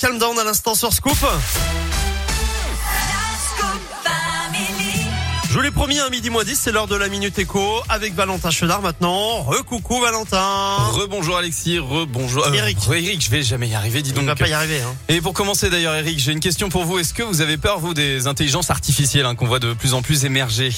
Calm Down à l'instant sur Scoop. Je vous l'ai promis, un midi moins 10, c'est l'heure de la Minute Éco avec Valentin Chenard maintenant. Re-coucou Valentin. Rebonjour Alexis, rebonjour Euh, Eric. Eric, je vais jamais y arriver, dis On donc. va pas y arriver. Hein. Et pour commencer d'ailleurs Eric, j'ai une question pour vous. Est-ce que vous avez peur vous des intelligences artificielles hein, qu'on voit de plus en plus émerger?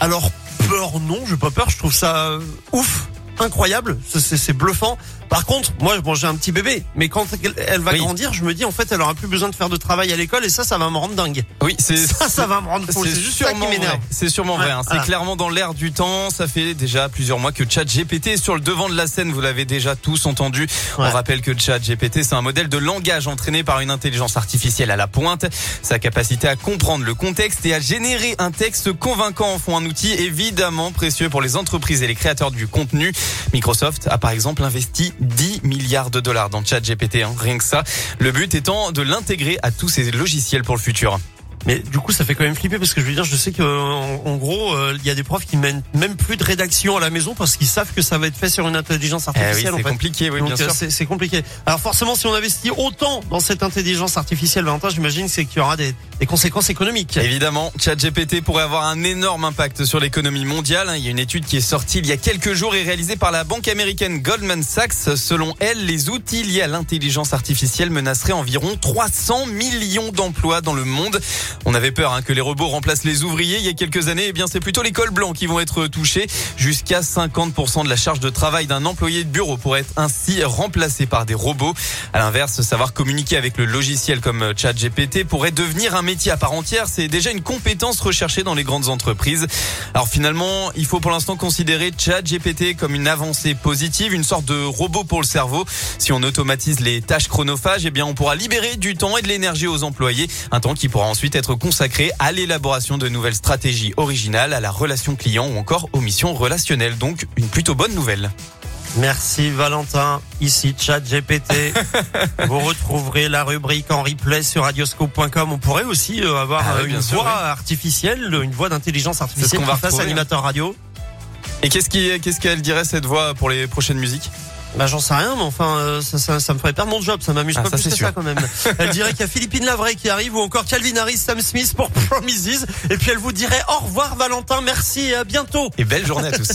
Alors peur non, j'ai pas peur, je trouve ça euh, ouf, incroyable, c'est- bluffant. Par contre, moi bon, j'ai un petit bébé, mais quand elle- va Oui. grandir, je me dis en fait elle aura plus besoin de faire de travail à l'école et ça ça va me rendre dingue. Oui, c'est Ça ça va me rendre fou, C'est juste ça qui m'énerve. vrai. C'est sûrement vrai. hein. C'est clairement dans l'air du temps. Ça fait déjà plusieurs mois que ChatGPT est sur le devant de la scène. Vous l'avez déjà tous entendu. Ouais. On rappelle que ChatGPT, c'est un modèle de langage entraîné par une intelligence artificielle à la pointe. Sa capacité à comprendre le contexte et à générer un texte convaincant en font un outil évidemment précieux pour les entreprises et les créateurs du contenu. Microsoft a par exemple investi 10 milliards de dollars dans ChatGPT, hein, rien que ça. Le but étant de l'intégrer à tous ses logiciels pour le futur. Mais du coup, ça fait quand même flipper parce que je veux dire, je sais que en, en gros, euh, il y a des profs qui mènent même plus de rédaction à la maison parce qu'ils savent que ça va être fait sur une intelligence Eh oui, artificielle. c'est compliqué, oui, Donc bien euh, sûr. c'est c'est compliqué. Alors forcément, si on investit autant dans cette intelligence artificielle, Valentin, j'imagine c'est qu'il y aura des, des conséquences économiques. Évidemment, ChatGPT pourrait avoir un énorme impact sur l'économie mondiale. Il y a une étude qui est sortie il y a quelques jours et réalisée par la banque américaine Goldman Sachs. Selon elle, les outils liés à l'intelligence artificielle menaceraient environ 300 millions d'emplois dans le monde. On avait peur hein, que les robots remplacent les ouvriers il y a quelques années. Eh bien, c'est plutôt les cols blancs qui vont être touchés. Jusqu'à 50% de la charge de travail d'un employé de bureau pourrait être ainsi remplacée par des robots. À l'inverse, savoir communiquer avec le logiciel comme ChatGPT pourrait devenir un métier à part entière. C'est déjà une compétence recherchée dans les grandes entreprises. Alors finalement, il faut pour l'instant considérer ChatGPT comme une avancée positive, une sorte de robot pour le cerveau. Si on automatise les tâches chronophages, eh bien on pourra libérer du temps et de l'énergie aux employés, un temps qui pourra ensuite être consacré à l'élaboration de nouvelles stratégies originales, à la relation client ou encore aux missions relationnelles. Donc une plutôt bonne nouvelle. Merci Valentin. Ici ChatGPT. Vous retrouverez la rubrique en replay sur radioscope.com. On pourrait aussi euh, avoir Ah oui, euh, une sûr, voix artificielle, une voix d'intelligence artificielle qu'on va animateur radio. Et qu'est-ce qu'elle dirait cette voix pour les prochaines musiques? Bah j'en sais rien, mais enfin euh, ça, ça, ça me ferait perdre mon job, ça m'amuse Ah, pas ça, plus que sûr. ça quand même. Elle dirait qu'il y a Philippine Lavray qui arrive ou encore Calvin Harris, Sam Smith pour Promises, et puis elle vous dirait au revoir Valentin, merci et à bientôt. Et belle journée à tous.